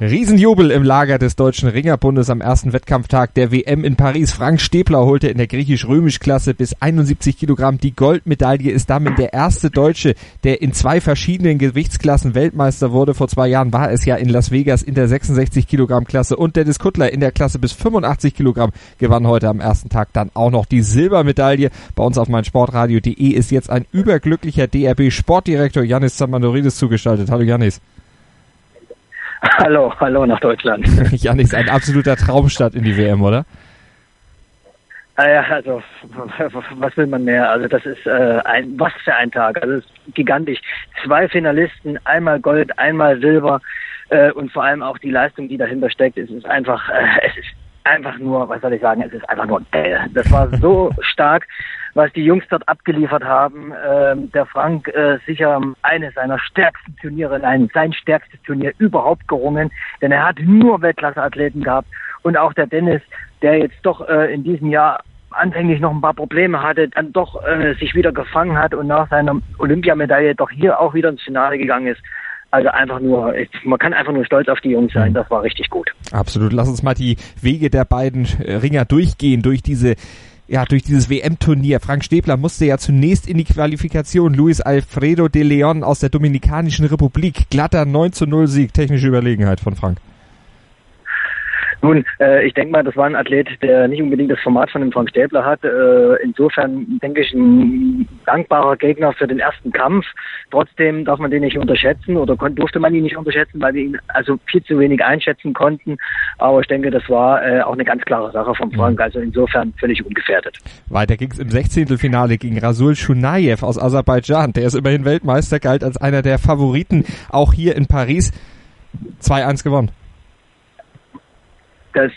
Riesenjubel im Lager des Deutschen Ringerbundes am ersten Wettkampftag der WM in Paris. Frank Stepler holte in der griechisch-römisch-Klasse bis 71 Kilogramm die Goldmedaille, ist damit der erste Deutsche, der in zwei verschiedenen Gewichtsklassen Weltmeister wurde. Vor zwei Jahren war es ja in Las Vegas in der 66 Kilogramm Klasse und Dennis Kuttler in der Klasse bis 85 Kilogramm gewann heute am ersten Tag dann auch noch die Silbermedaille. Bei uns auf meinsportradio.de ist jetzt ein überglücklicher DRB Sportdirektor Janis Zamanoridis zugeschaltet. Hallo Janis. Hallo, hallo nach Deutschland. Janis, ein absoluter Traumstart in die WM, oder? Ah ja, also was will man mehr? Also das ist äh, ein was für ein Tag. Also es ist gigantisch. Zwei Finalisten, einmal Gold, einmal Silber äh, und vor allem auch die Leistung, die dahinter steckt. Es ist einfach, äh, es ist einfach nur, was soll ich sagen? Es ist einfach nur geil. Das war so stark was die Jungs dort abgeliefert haben. Ähm, der Frank äh, sicher eines seiner stärksten Turniere, nein, sein stärkstes Turnier überhaupt gerungen, denn er hat nur Weltklasseathleten gehabt. Und auch der Dennis, der jetzt doch äh, in diesem Jahr anfänglich noch ein paar Probleme hatte, dann doch äh, sich wieder gefangen hat und nach seiner Olympiamedaille doch hier auch wieder ins Finale gegangen ist. Also einfach nur, man kann einfach nur stolz auf die Jungs sein. Mhm. Das war richtig gut. Absolut. Lass uns mal die Wege der beiden Ringer durchgehen durch diese ja, durch dieses WM-Turnier. Frank Stäbler musste ja zunächst in die Qualifikation. Luis Alfredo de Leon aus der Dominikanischen Republik. Glatter 9 zu 0 Sieg. Technische Überlegenheit von Frank. Nun, äh, ich denke mal, das war ein Athlet, der nicht unbedingt das Format von dem Frank Stäbler hat. Äh, insofern denke ich, ein dankbarer Gegner für den ersten Kampf. Trotzdem darf man den nicht unterschätzen oder durfte man ihn nicht unterschätzen, weil wir ihn also viel zu wenig einschätzen konnten. Aber ich denke, das war äh, auch eine ganz klare Sache von Frank. Also insofern völlig ungefährdet. Weiter ging es im 16. Finale gegen Rasul Shunayev aus Aserbaidschan. Der ist immerhin Weltmeister, galt als einer der Favoriten, auch hier in Paris. 2-1 gewonnen. Das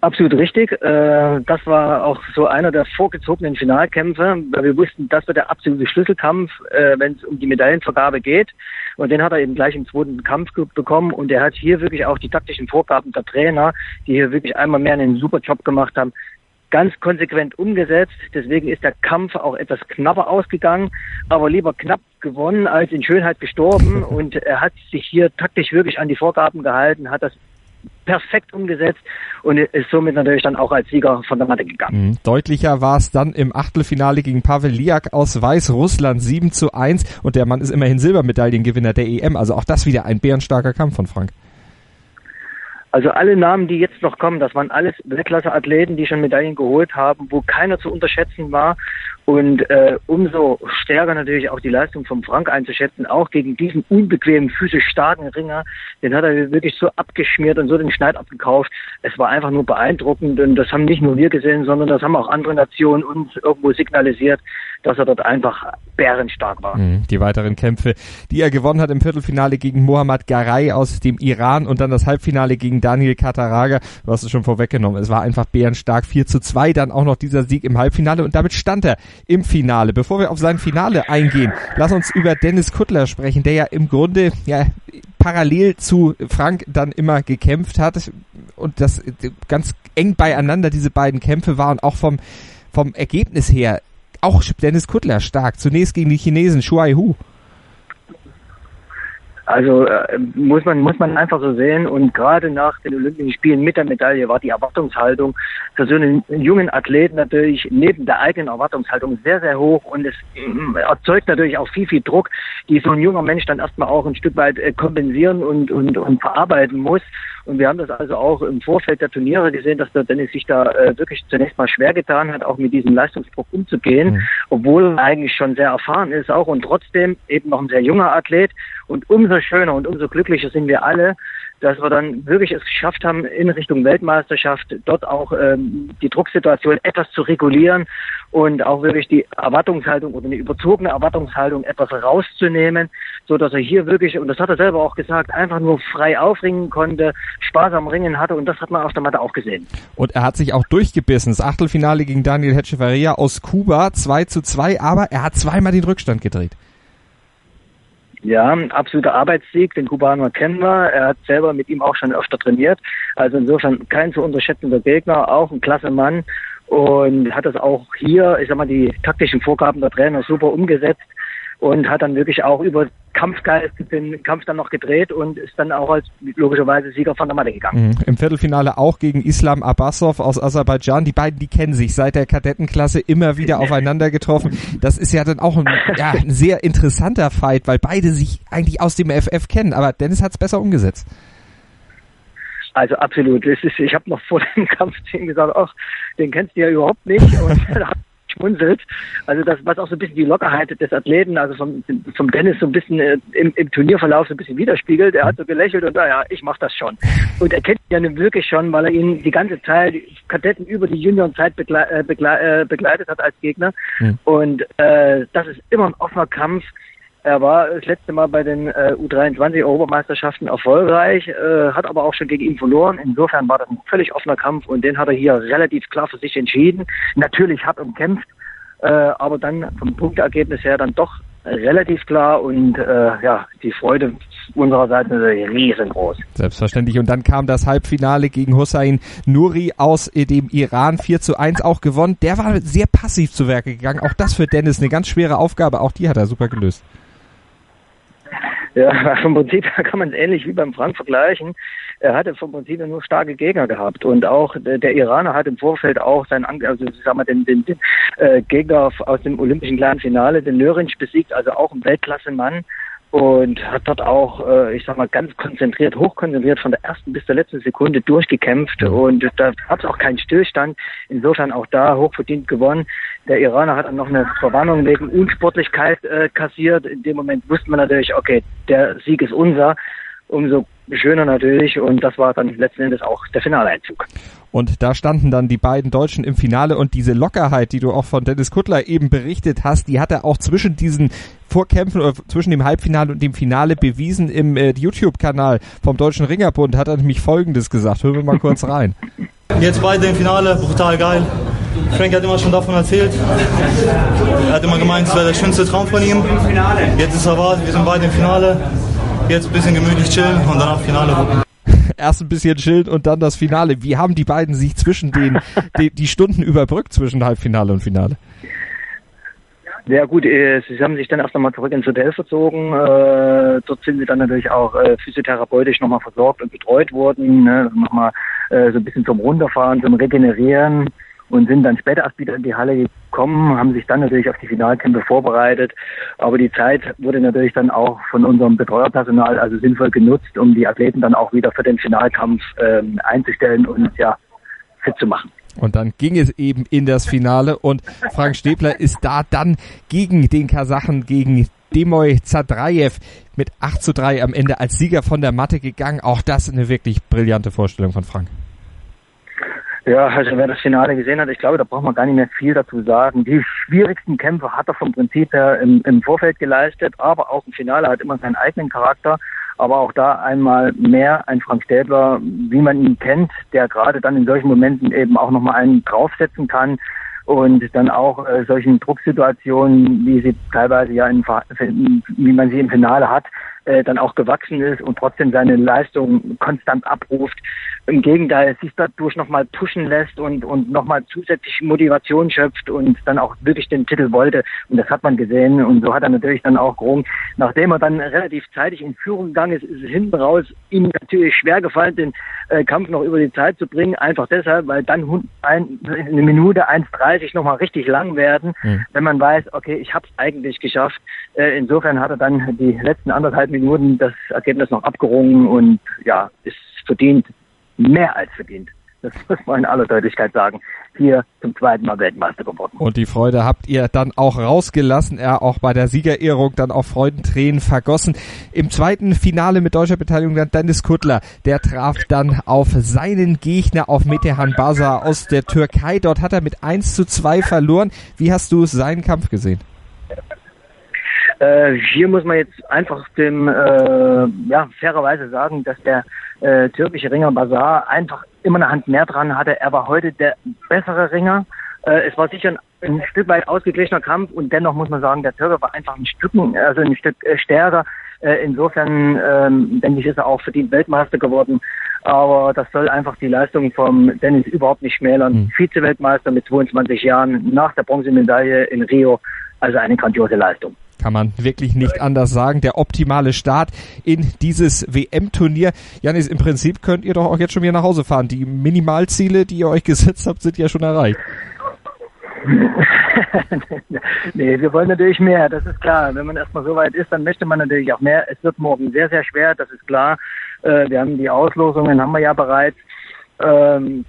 absolut richtig. Äh, das war auch so einer der vorgezogenen Finalkämpfe, weil wir wussten, das wird der absolute Schlüsselkampf, äh, wenn es um die Medaillenvergabe geht. Und den hat er eben gleich im zweiten Kampf bekommen. Und er hat hier wirklich auch die taktischen Vorgaben der Trainer, die hier wirklich einmal mehr einen super Job gemacht haben, ganz konsequent umgesetzt. Deswegen ist der Kampf auch etwas knapper ausgegangen, aber lieber knapp gewonnen als in Schönheit gestorben. Und er hat sich hier taktisch wirklich an die Vorgaben gehalten, hat das perfekt umgesetzt und ist somit natürlich dann auch als Sieger von der Matte gegangen. Mhm. Deutlicher war es dann im Achtelfinale gegen Pavel Liak aus Weißrussland 7 zu 1 und der Mann ist immerhin Silbermedaillengewinner der EM. Also auch das wieder ein bärenstarker Kampf von Frank. Also alle Namen, die jetzt noch kommen, das waren alles Weltklasse-Athleten, die schon Medaillen geholt haben, wo keiner zu unterschätzen war. Und äh, umso stärker natürlich auch die Leistung von Frank einzuschätzen, auch gegen diesen unbequemen, physisch starken Ringer. Den hat er wirklich so abgeschmiert und so den Schneid abgekauft. Es war einfach nur beeindruckend und das haben nicht nur wir gesehen, sondern das haben auch andere Nationen uns irgendwo signalisiert, dass er dort einfach bärenstark war. Mhm. Die weiteren Kämpfe, die er gewonnen hat im Viertelfinale gegen Mohammad Garay aus dem Iran und dann das Halbfinale gegen Daniel Kataraga. Du hast es schon vorweggenommen. Es war einfach bärenstark. 4 zu 2, dann auch noch dieser Sieg im Halbfinale und damit stand er im Finale. Bevor wir auf sein Finale eingehen, lass uns über Dennis Kuttler sprechen, der ja im Grunde ja parallel zu Frank dann immer gekämpft hat und das ganz eng beieinander diese beiden Kämpfe waren, auch vom vom Ergebnis her auch Dennis Kuttler stark. Zunächst gegen die Chinesen Shuai Hu. Also äh, muss man muss man einfach so sehen und gerade nach den Olympischen Spielen mit der Medaille war die Erwartungshaltung für so einen jungen Athleten natürlich neben der eigenen Erwartungshaltung sehr sehr hoch und es äh, erzeugt natürlich auch viel viel Druck, die so ein junger Mensch dann erstmal auch ein Stück weit äh, kompensieren und und und verarbeiten muss. Und wir haben das also auch im Vorfeld der Turniere gesehen, dass der Dennis sich da äh, wirklich zunächst mal schwer getan hat, auch mit diesem Leistungsdruck umzugehen, mhm. obwohl er eigentlich schon sehr erfahren ist auch und trotzdem eben noch ein sehr junger Athlet. Und umso schöner und umso glücklicher sind wir alle, dass wir dann wirklich es geschafft haben, in Richtung Weltmeisterschaft dort auch ähm, die Drucksituation etwas zu regulieren und auch wirklich die Erwartungshaltung oder eine überzogene Erwartungshaltung etwas rauszunehmen, so dass er hier wirklich, und das hat er selber auch gesagt, einfach nur frei aufringen konnte, Spaß am Ringen hatte und das hat man auf der Matte auch gesehen. Und er hat sich auch durchgebissen. Das Achtelfinale gegen Daniel Hechevarria aus Kuba, 2 zu 2, aber er hat zweimal den Rückstand gedreht. Ja, absoluter Arbeitssieg, den Kubaner kennen wir. Er hat selber mit ihm auch schon öfter trainiert. Also insofern kein zu unterschätzender Gegner, auch ein klasse Mann und hat das auch hier, ich sag mal, die taktischen Vorgaben der Trainer super umgesetzt und hat dann wirklich auch über Kampfgeist den Kampf dann noch gedreht und ist dann auch als logischerweise Sieger von der Matte gegangen. Mhm. Im Viertelfinale auch gegen Islam Abbasov aus Aserbaidschan. Die beiden, die kennen sich seit der Kadettenklasse immer wieder aufeinander getroffen. Das ist ja dann auch ein, ja, ein sehr interessanter Fight, weil beide sich eigentlich aus dem FF kennen. Aber Dennis hat es besser umgesetzt. Also absolut. Ist, ich habe noch vor dem Kampf zu ihm gesagt, ach, den kennst du ja überhaupt nicht. Und schmunzelt. Also das, was auch so ein bisschen die Lockerheit des Athleten, also vom, vom Dennis so ein bisschen äh, im, im Turnierverlauf so ein bisschen widerspiegelt. Er hat so gelächelt und naja, ich mach das schon. Und er kennt ihn ja nun wirklich schon, weil er ihn die ganze Zeit, die Kadetten über die Juniorenzeit begle äh, begle äh, begleitet hat als Gegner. Mhm. Und äh, das ist immer ein offener Kampf. Er war das letzte Mal bei den äh, U23-Europameisterschaften erfolgreich, äh, hat aber auch schon gegen ihn verloren. Insofern war das ein völlig offener Kampf und den hat er hier relativ klar für sich entschieden. Natürlich hart umkämpft, äh, aber dann vom Punktergebnis her dann doch relativ klar und äh, ja, die Freude unsererseits natürlich riesengroß. Selbstverständlich. Und dann kam das Halbfinale gegen Hussein Nuri aus dem Iran 4 zu 1 auch gewonnen. Der war sehr passiv zu Werke gegangen. Auch das für Dennis eine ganz schwere Aufgabe. Auch die hat er super gelöst. Ja, vom Prinzip kann man es ähnlich wie beim Frank vergleichen. Er hatte vom Prinzip nur starke Gegner gehabt. Und auch der Iraner hat im Vorfeld auch seinen, also ich sag mal, den, den, den äh, Gegner aus dem olympischen kleinen Finale, den Nörinch besiegt, also auch ein Weltklasse-Mann und hat dort auch, äh, ich sag mal, ganz konzentriert, hochkonzentriert von der ersten bis zur letzten Sekunde durchgekämpft und da gab es auch keinen Stillstand. Insofern auch da hochverdient gewonnen. Der Iraner hat dann noch eine Verwarnung wegen Unsportlichkeit äh, kassiert. In dem Moment wusste man natürlich, okay, der Sieg ist unser. Umso schöner natürlich und das war dann letzten Endes auch der Finaleinzug. Und da standen dann die beiden Deutschen im Finale und diese Lockerheit, die du auch von Dennis Kuttler eben berichtet hast, die hat er auch zwischen diesen Vorkämpfen oder zwischen dem Halbfinale und dem Finale bewiesen im äh, YouTube-Kanal vom Deutschen Ringerbund, hat er nämlich Folgendes gesagt. Hören wir mal kurz rein. Jetzt beide im Finale, brutal geil. Frank hat immer schon davon erzählt. Er hat immer gemeint, es wäre der schönste Traum von ihm. Jetzt ist er wahr, wir sind beide im Finale. Jetzt ein bisschen gemütlich chillen und danach Finale gucken erst ein bisschen chillen und dann das Finale. Wie haben die beiden sich zwischen den die, die Stunden überbrückt zwischen Halbfinale und Finale? Ja gut, äh, sie haben sich dann erst einmal zurück ins Hotel verzogen. Äh, dort sind sie dann natürlich auch äh, physiotherapeutisch nochmal versorgt und betreut worden. Ne? Nochmal äh, so ein bisschen zum Runterfahren, zum Regenerieren und sind dann später erst wieder in die Halle gekommen, haben sich dann natürlich auf die Finalkämpfe vorbereitet. Aber die Zeit wurde natürlich dann auch von unserem Betreuerpersonal also sinnvoll genutzt, um die Athleten dann auch wieder für den Finalkampf ähm, einzustellen und ja fit zu machen. Und dann ging es eben in das Finale und Frank Stäbler ist da dann gegen den Kasachen, gegen Demoy Zadrajev mit 8 zu 3 am Ende als Sieger von der Matte gegangen. Auch das eine wirklich brillante Vorstellung von Frank. Ja, also wer das Finale gesehen hat, ich glaube, da braucht man gar nicht mehr viel dazu sagen. Die schwierigsten Kämpfe hat er vom Prinzip her im, im Vorfeld geleistet, aber auch im Finale hat immer seinen eigenen Charakter. Aber auch da einmal mehr ein Frank Städler, wie man ihn kennt, der gerade dann in solchen Momenten eben auch nochmal einen draufsetzen kann und dann auch äh, solchen Drucksituationen, wie sie teilweise ja in, wie man sie im Finale hat, äh, dann auch gewachsen ist und trotzdem seine Leistung konstant abruft. Im Gegenteil, sich dadurch nochmal pushen lässt und, und nochmal zusätzlich Motivation schöpft und dann auch wirklich den Titel wollte. Und das hat man gesehen. Und so hat er natürlich dann auch gerungen. Nachdem er dann relativ zeitig in Führung gegangen ist, ist es hinten raus ihm natürlich schwer gefallen, den äh, Kampf noch über die Zeit zu bringen. Einfach deshalb, weil dann ein, eine Minute 1,30 nochmal richtig lang werden, mhm. wenn man weiß, okay, ich habe es eigentlich geschafft. Äh, insofern hat er dann die letzten anderthalb Minuten das Ergebnis noch abgerungen und ja, ist verdient, mehr als verdient. Das muss man in aller Deutlichkeit sagen. Hier zum zweiten Mal Weltmeister geworden. Und die Freude habt ihr dann auch rausgelassen. Er auch bei der Siegerehrung dann auch Freudentränen vergossen. Im zweiten Finale mit deutscher Beteiligung dann Dennis Kuttler. Der traf dann auf seinen Gegner auf Metehan Basar aus der Türkei. Dort hat er mit 1 zu 2 verloren. Wie hast du seinen Kampf gesehen? Äh, hier muss man jetzt einfach dem, äh, ja, fairerweise sagen, dass der äh, türkische Ringer Bazar einfach immer eine Hand mehr dran hatte. Er war heute der bessere Ringer. Äh, es war sicher ein, ein, Stück weit ausgeglichener Kampf und dennoch muss man sagen, der Türke war einfach ein Stück, also ein Stück äh, stärker. Äh, insofern ähm, denke ich, ist er auch verdient Weltmeister geworden. Aber das soll einfach die Leistung vom Dennis überhaupt nicht schmälern. Mhm. Vize-Weltmeister mit 22 Jahren nach der Bronzemedaille in Rio. Also eine grandiose Leistung. Kann man wirklich nicht anders sagen. Der optimale Start in dieses WM-Turnier. Janis, im Prinzip könnt ihr doch auch jetzt schon wieder nach Hause fahren. Die Minimalziele, die ihr euch gesetzt habt, sind ja schon erreicht. nee, wir wollen natürlich mehr, das ist klar. Wenn man erstmal so weit ist, dann möchte man natürlich auch mehr. Es wird morgen sehr, sehr schwer, das ist klar. Äh, wir haben die Auslosungen, haben wir ja bereits. Ähm,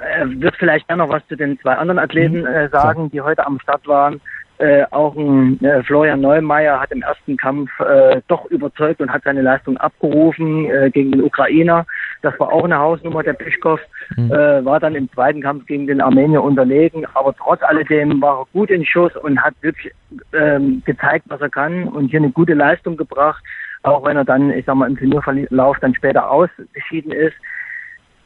äh, wird vielleicht gerne noch was zu den zwei anderen Athleten mhm. äh, sagen, die heute am Start waren. Äh, auch ein äh, Florian Neumeier hat im ersten Kampf äh, doch überzeugt und hat seine Leistung abgerufen äh, gegen den Ukrainer. Das war auch eine Hausnummer der Pischkov. Mhm. Äh, war dann im zweiten Kampf gegen den Armenier unterlegen, aber trotz alledem war er gut in Schuss und hat wirklich ähm, gezeigt, was er kann und hier eine gute Leistung gebracht, auch wenn er dann, ich sag mal, im Turnierverlauf dann später ausgeschieden ist.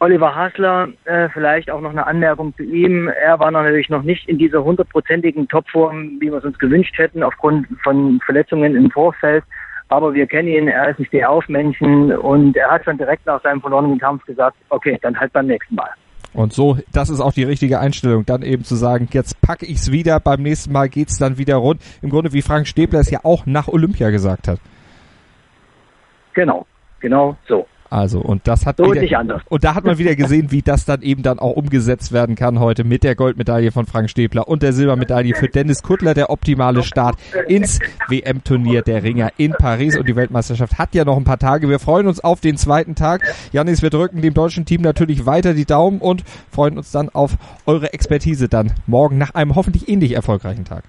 Oliver Hasler, äh, vielleicht auch noch eine Anmerkung zu ihm. Er war natürlich noch nicht in dieser hundertprozentigen Topform, wie wir es uns gewünscht hätten, aufgrund von Verletzungen im Vorfeld. Aber wir kennen ihn, er ist ein Stehaufmännchen und er hat schon direkt nach seinem verlorenen Kampf gesagt, okay, dann halt beim nächsten Mal. Und so, das ist auch die richtige Einstellung, dann eben zu sagen, jetzt packe ich's wieder, beim nächsten Mal geht's dann wieder rund. Im Grunde, wie Frank Stäbler es ja auch nach Olympia gesagt hat. Genau, genau so. Also, und das hat so wieder, und da hat man wieder gesehen, wie das dann eben dann auch umgesetzt werden kann heute mit der Goldmedaille von Frank Stäbler und der Silbermedaille für Dennis Kuttler, der optimale Start ins WM-Turnier der Ringer in Paris und die Weltmeisterschaft hat ja noch ein paar Tage. Wir freuen uns auf den zweiten Tag. Janis, wir drücken dem deutschen Team natürlich weiter die Daumen und freuen uns dann auf eure Expertise dann morgen nach einem hoffentlich ähnlich erfolgreichen Tag.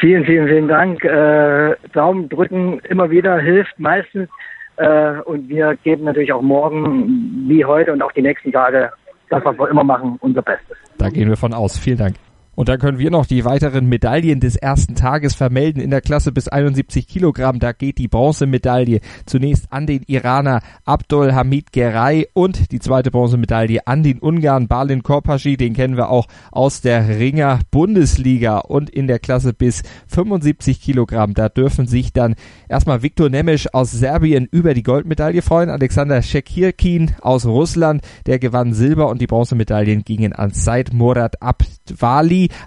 Vielen, vielen, vielen Dank. Äh, Daumen drücken immer wieder hilft meistens äh, und wir geben natürlich auch morgen, wie heute und auch die nächsten Tage, das, was wir immer machen, unser Bestes. Da gehen wir von aus. Vielen Dank. Und dann können wir noch die weiteren Medaillen des ersten Tages vermelden in der Klasse bis 71 Kilogramm. Da geht die Bronzemedaille zunächst an den Iraner Abdul Hamid Geray und die zweite Bronzemedaille an den Ungarn Balin Korpaschi. Den kennen wir auch aus der Ringer Bundesliga und in der Klasse bis 75 Kilogramm. Da dürfen sich dann erstmal Viktor Nemes aus Serbien über die Goldmedaille freuen. Alexander Shekirkin aus Russland, der gewann Silber und die Bronzemedaillen gingen an Said Murad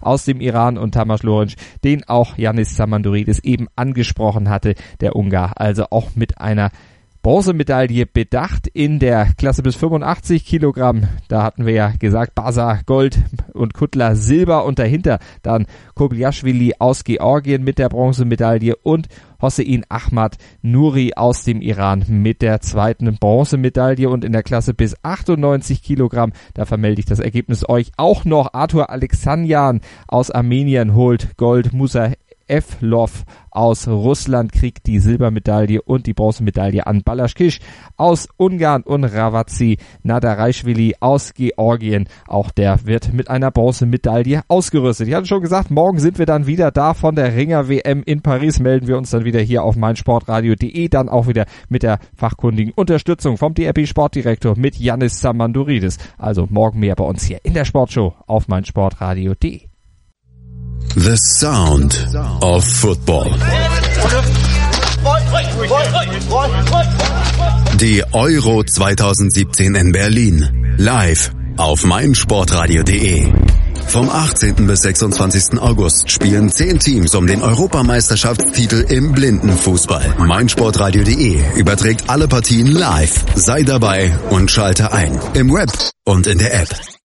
Aus dem Iran und Tamas Lorenc, den auch Yanis Samanduridis eben angesprochen hatte, der Ungar. Also auch mit einer Bronzemedaille bedacht in der Klasse bis 85 Kilogramm. Da hatten wir ja gesagt, Basa Gold und Kuttler Silber und dahinter dann Kobliashvili aus Georgien mit der Bronzemedaille und Hossein Ahmad Nuri aus dem Iran mit der zweiten Bronzemedaille und in der Klasse bis 98 Kilogramm, da vermelde ich das Ergebnis euch auch noch. Arthur Alexandjan aus Armenien holt Gold, Musa Evlov aus Russland kriegt die Silbermedaille und die Bronzemedaille an Balaschkisch aus Ungarn und Ravazzi Nadarashvili aus Georgien. Auch der wird mit einer Bronzemedaille ausgerüstet. Ich hatte schon gesagt, morgen sind wir dann wieder da von der Ringer WM in Paris. Melden wir uns dann wieder hier auf meinsportradio.de, dann auch wieder mit der fachkundigen Unterstützung vom DRB Sportdirektor mit Janis Samanduridis. Also morgen mehr bei uns hier in der Sportshow auf meinsportradio.de. The Sound of Football. Die Euro 2017 in Berlin. Live auf meinsportradio.de. Vom 18. bis 26. August spielen 10 Teams um den Europameisterschaftstitel im Blindenfußball. meinsportradio.de überträgt alle Partien live. Sei dabei und schalte ein. Im Web und in der App.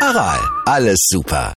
Aral, alles super.